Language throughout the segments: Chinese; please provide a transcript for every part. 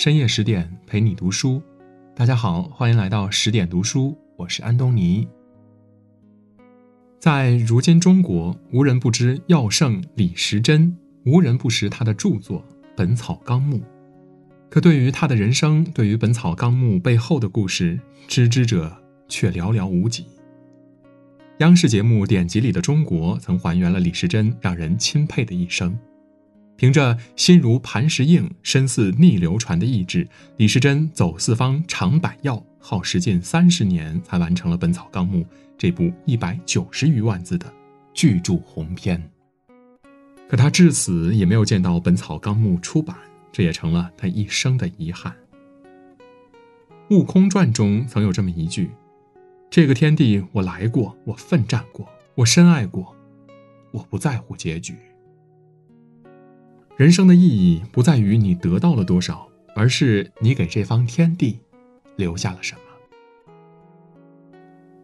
深夜十点陪你读书。大家好，欢迎来到十点读书，我是安东尼。在如今中国，无人不知药圣李时珍，无人不识他的著作《本草纲目》。可对于他的人生，对于《本草纲目》背后的故事，知之者却寥寥无几。央视节目《典籍里的中国》曾还原了李时珍让人钦佩的一生。凭着心如磐石硬、身似逆流船的意志，李时珍走四方尝百药，耗时近三十年才完成了《本草纲目》这部一百九十余万字的巨著鸿篇。可他至死也没有见到《本草纲目》出版，这也成了他一生的遗憾。《悟空传》中曾有这么一句：“这个天地我来过，我奋战过，我深爱过，我不在乎结局。”人生的意义不在于你得到了多少，而是你给这方天地留下了什么。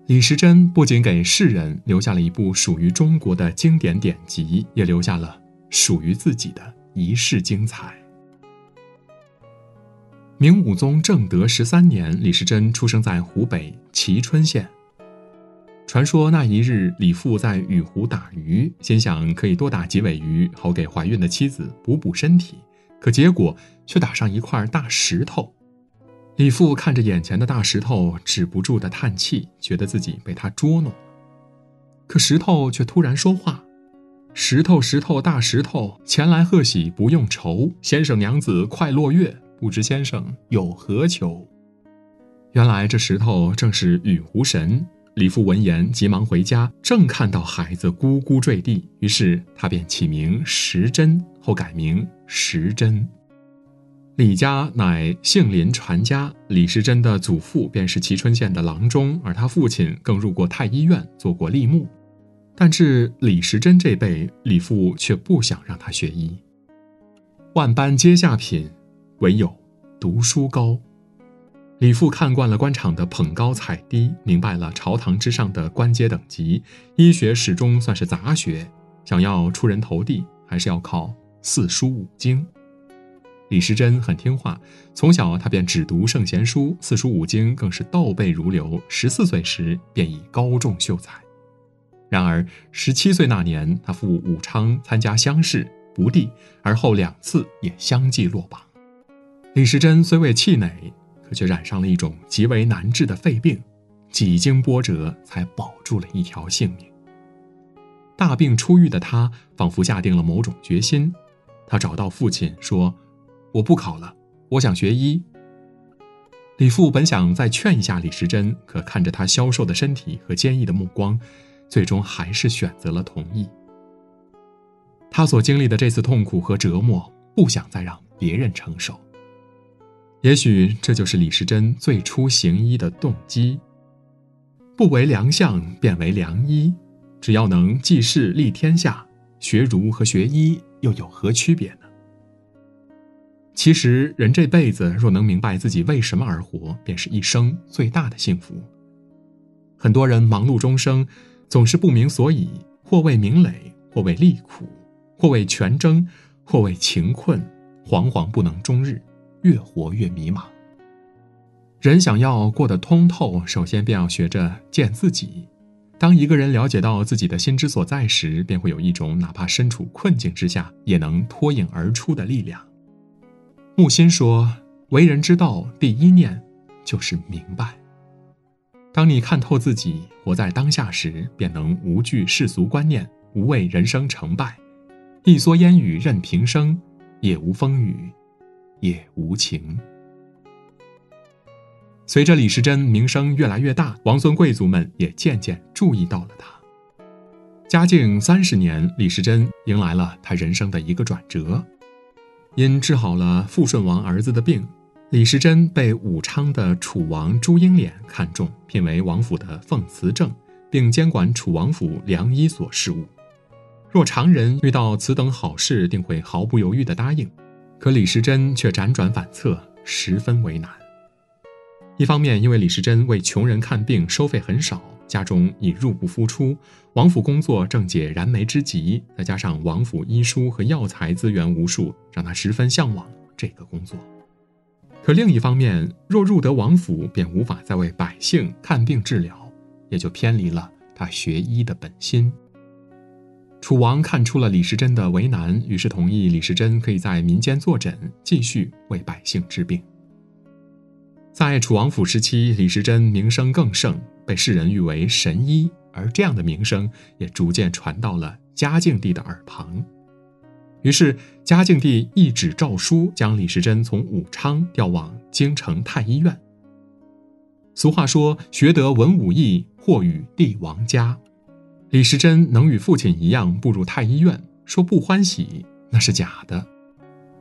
李时珍不仅给世人留下了一部属于中国的经典典籍，也留下了属于自己的一世精彩。明武宗正德十三年，李时珍出生在湖北蕲春县。传说那一日，李父在雨湖打鱼，心想可以多打几尾鱼，好给怀孕的妻子补补身体。可结果却打上一块大石头。李父看着眼前的大石头，止不住的叹气，觉得自己被他捉弄。可石头却突然说话：“石头，石头，大石头，前来贺喜不用愁，先生娘子快落月，不知先生有何求？”原来这石头正是雨湖神。李父闻言，急忙回家，正看到孩子咕咕坠地，于是他便起名时珍，后改名时珍。李家乃姓林传家，李时珍的祖父便是蕲春县的郎中，而他父亲更入过太医院，做过吏目。但至李时珍这辈，李父却不想让他学医。万般皆下品，唯有读书高。李父看惯了官场的捧高踩低，明白了朝堂之上的官阶等级，医学始终算是杂学，想要出人头地，还是要靠四书五经。李时珍很听话，从小他便只读圣贤书，四书五经更是倒背如流。十四岁时便已高中秀才。然而十七岁那年，他赴武昌参加乡试不第，而后两次也相继落榜。李时珍虽未气馁。可却染上了一种极为难治的肺病，几经波折才保住了一条性命。大病初愈的他，仿佛下定了某种决心。他找到父亲说：“我不考了，我想学医。”李父本想再劝一下李时珍，可看着他消瘦的身体和坚毅的目光，最终还是选择了同意。他所经历的这次痛苦和折磨，不想再让别人承受。也许这就是李时珍最初行医的动机。不为良相，便为良医。只要能济世利天下，学儒和学医又有何区别呢？其实，人这辈子若能明白自己为什么而活，便是一生最大的幸福。很多人忙碌终生，总是不明所以，或为名累，或为利苦，或为权争，或为情困，惶惶不能终日。越活越迷茫。人想要过得通透，首先便要学着见自己。当一个人了解到自己的心之所在时，便会有一种哪怕身处困境之下也能脱颖而出的力量。木心说：“为人之道，第一念就是明白。当你看透自己，活在当下时，便能无惧世俗观念，无畏人生成败。一蓑烟雨任平生，也无风雨。”也无情。随着李时珍名声越来越大，王孙贵族们也渐渐注意到了他。嘉靖三十年，李时珍迎来了他人生的一个转折，因治好了富顺王儿子的病，李时珍被武昌的楚王朱英琏看中，聘为王府的奉祠正，并监管楚王府良医所事务。若常人遇到此等好事，定会毫不犹豫地答应。可李时珍却辗转反侧，十分为难。一方面，因为李时珍为穷人看病收费很少，家中已入不敷出，王府工作正解燃眉之急，再加上王府医书和药材资源无数，让他十分向往这个工作。可另一方面，若入得王府，便无法再为百姓看病治疗，也就偏离了他学医的本心。楚王看出了李时珍的为难，于是同意李时珍可以在民间坐诊，继续为百姓治病。在楚王府时期，李时珍名声更盛，被世人誉为神医，而这样的名声也逐渐传到了嘉靖帝的耳旁。于是，嘉靖帝一纸诏书，将李时珍从武昌调往京城太医院。俗话说：“学得文武艺，或与帝王家。”李时珍能与父亲一样步入太医院，说不欢喜那是假的。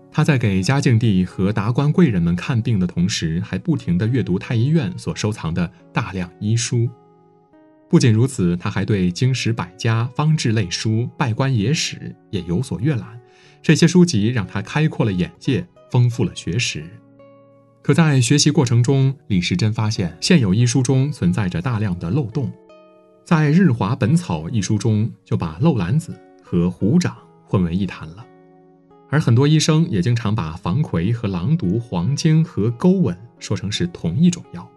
他在给嘉靖帝和达官贵人们看病的同时，还不停地阅读太医院所收藏的大量医书。不仅如此，他还对经史百家、方志类书、拜官野史也有所阅览。这些书籍让他开阔了眼界，丰富了学识。可在学习过程中，李时珍发现现有医书中存在着大量的漏洞。在《日华本草》一书中，就把漏兰子和虎掌混为一谈了。而很多医生也经常把防葵和狼毒、黄精和钩吻说成是同一种药。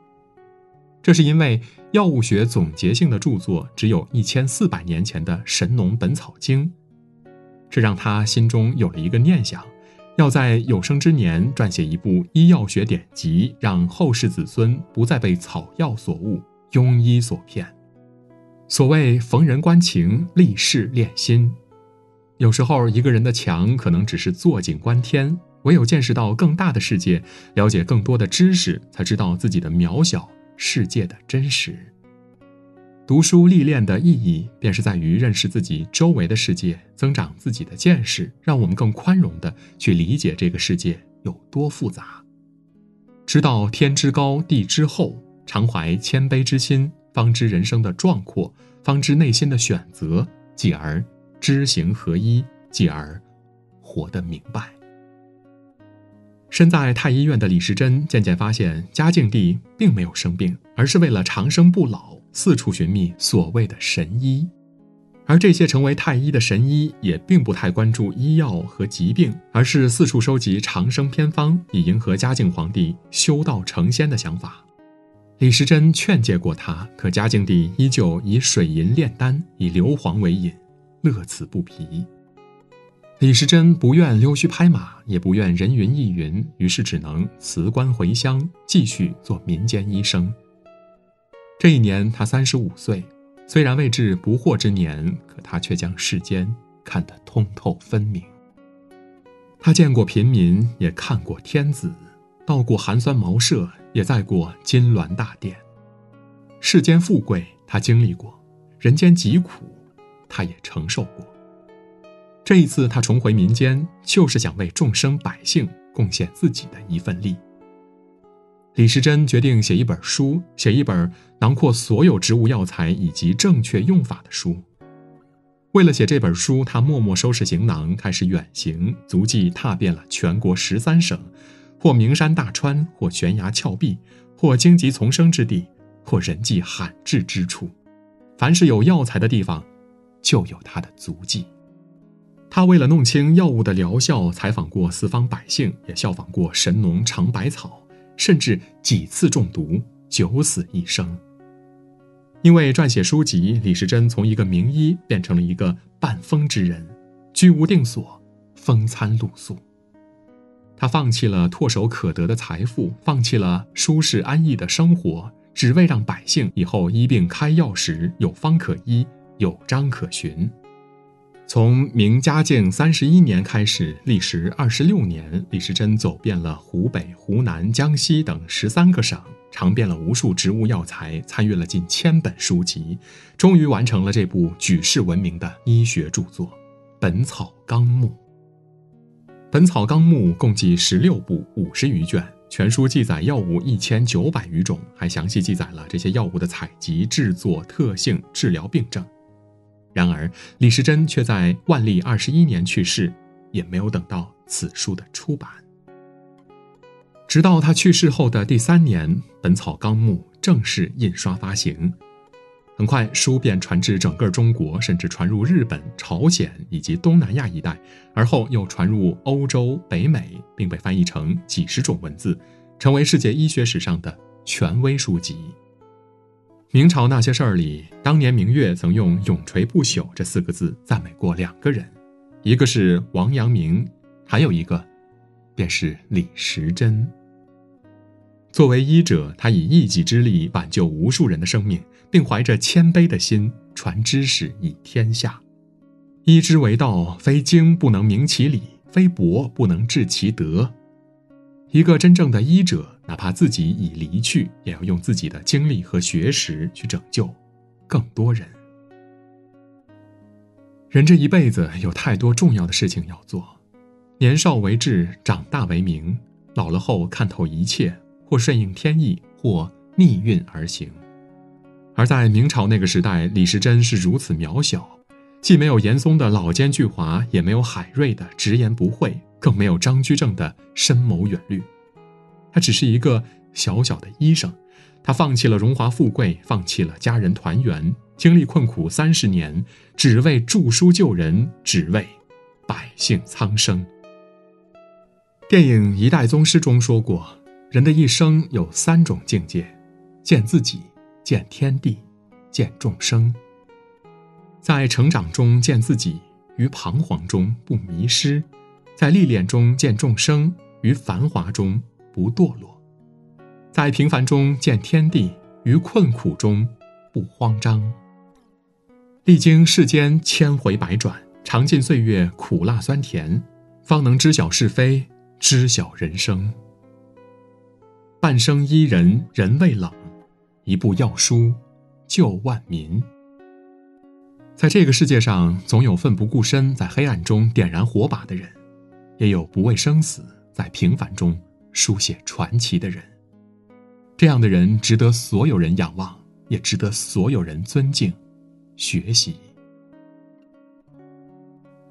这是因为药物学总结性的著作只有一千四百年前的《神农本草经》，这让他心中有了一个念想，要在有生之年撰写一部医药学典籍，让后世子孙不再被草药所误、庸医所骗。所谓逢人观情，立事练心。有时候，一个人的强可能只是坐井观天，唯有见识到更大的世界，了解更多的知识，才知道自己的渺小，世界的真实。读书历练的意义，便是在于认识自己周围的世界，增长自己的见识，让我们更宽容地去理解这个世界有多复杂。知道天之高地之厚，常怀谦卑之心。方知人生的壮阔，方知内心的选择，继而知行合一，继而活得明白。身在太医院的李时珍渐渐发现，嘉靖帝并没有生病，而是为了长生不老，四处寻觅所谓的神医。而这些成为太医的神医，也并不太关注医药和疾病，而是四处收集长生偏方，以迎合嘉靖皇帝修道成仙的想法。李时珍劝诫过他，可嘉靖帝依旧以水银炼丹，以硫磺为引，乐此不疲。李时珍不愿溜须拍马，也不愿人云亦云，于是只能辞官回乡，继续做民间医生。这一年他三十五岁，虽然未至不惑之年，可他却将世间看得通透分明。他见过平民，也看过天子。到过寒酸茅舍，也在过金銮大殿。世间富贵，他经历过；人间疾苦，他也承受过。这一次，他重回民间，就是想为众生百姓贡献自己的一份力。李时珍决定写一本书，写一本囊括所有植物药材以及正确用法的书。为了写这本书，他默默收拾行囊，开始远行，足迹踏遍了全国十三省。或名山大川，或悬崖峭壁，或荆棘丛生之地，或人迹罕至之处，凡是有药材的地方，就有他的足迹。他为了弄清药物的疗效，采访过四方百姓，也效仿过神农尝百草，甚至几次中毒，九死一生。因为撰写书籍，李时珍从一个名医变成了一个半疯之人，居无定所，风餐露宿。他放弃了唾手可得的财富，放弃了舒适安逸的生活，只为让百姓以后医病开药时有方可医，有章可循。从明嘉靖三十一年开始，历时二十六年，李时珍走遍了湖北、湖南、江西等十三个省，尝遍了无数植物药材，参阅了近千本书籍，终于完成了这部举世闻名的医学著作《本草纲目》。《本草纲目》共计十六部，五十余卷，全书记载药物一千九百余种，还详细记载了这些药物的采集、制作、特性、治疗病症。然而，李时珍却在万历二十一年去世，也没有等到此书的出版。直到他去世后的第三年，《本草纲目》正式印刷发行。很快，书便传至整个中国，甚至传入日本、朝鲜以及东南亚一带，而后又传入欧洲、北美，并被翻译成几十种文字，成为世界医学史上的权威书籍。明朝那些事儿里，当年明月曾用“永垂不朽”这四个字赞美过两个人，一个是王阳明，还有一个，便是李时珍。作为医者，他以一己之力挽救无数人的生命，并怀着谦卑的心传知识以天下。医之为道，非经不能明其理，非博不能治其德。一个真正的医者，哪怕自己已离去，也要用自己的经历和学识去拯救更多人。人这一辈子有太多重要的事情要做，年少为志，长大为名，老了后看透一切。或顺应天意，或逆运而行。而在明朝那个时代，李时珍是如此渺小，既没有严嵩的老奸巨猾，也没有海瑞的直言不讳，更没有张居正的深谋远虑。他只是一个小小的医生，他放弃了荣华富贵，放弃了家人团圆，经历困苦三十年，只为著书救人，只为百姓苍生。电影《一代宗师》中说过。人的一生有三种境界：见自己，见天地，见众生。在成长中见自己，于彷徨中不迷失；在历练中见众生，于繁华中不堕落；在平凡中见天地，于困苦中不慌张。历经世间千回百转，尝尽岁月苦辣酸甜，方能知晓是非，知晓人生。半生伊人人未冷，一部药书救万民。在这个世界上，总有奋不顾身在黑暗中点燃火把的人，也有不畏生死在平凡中书写传奇的人。这样的人值得所有人仰望，也值得所有人尊敬、学习。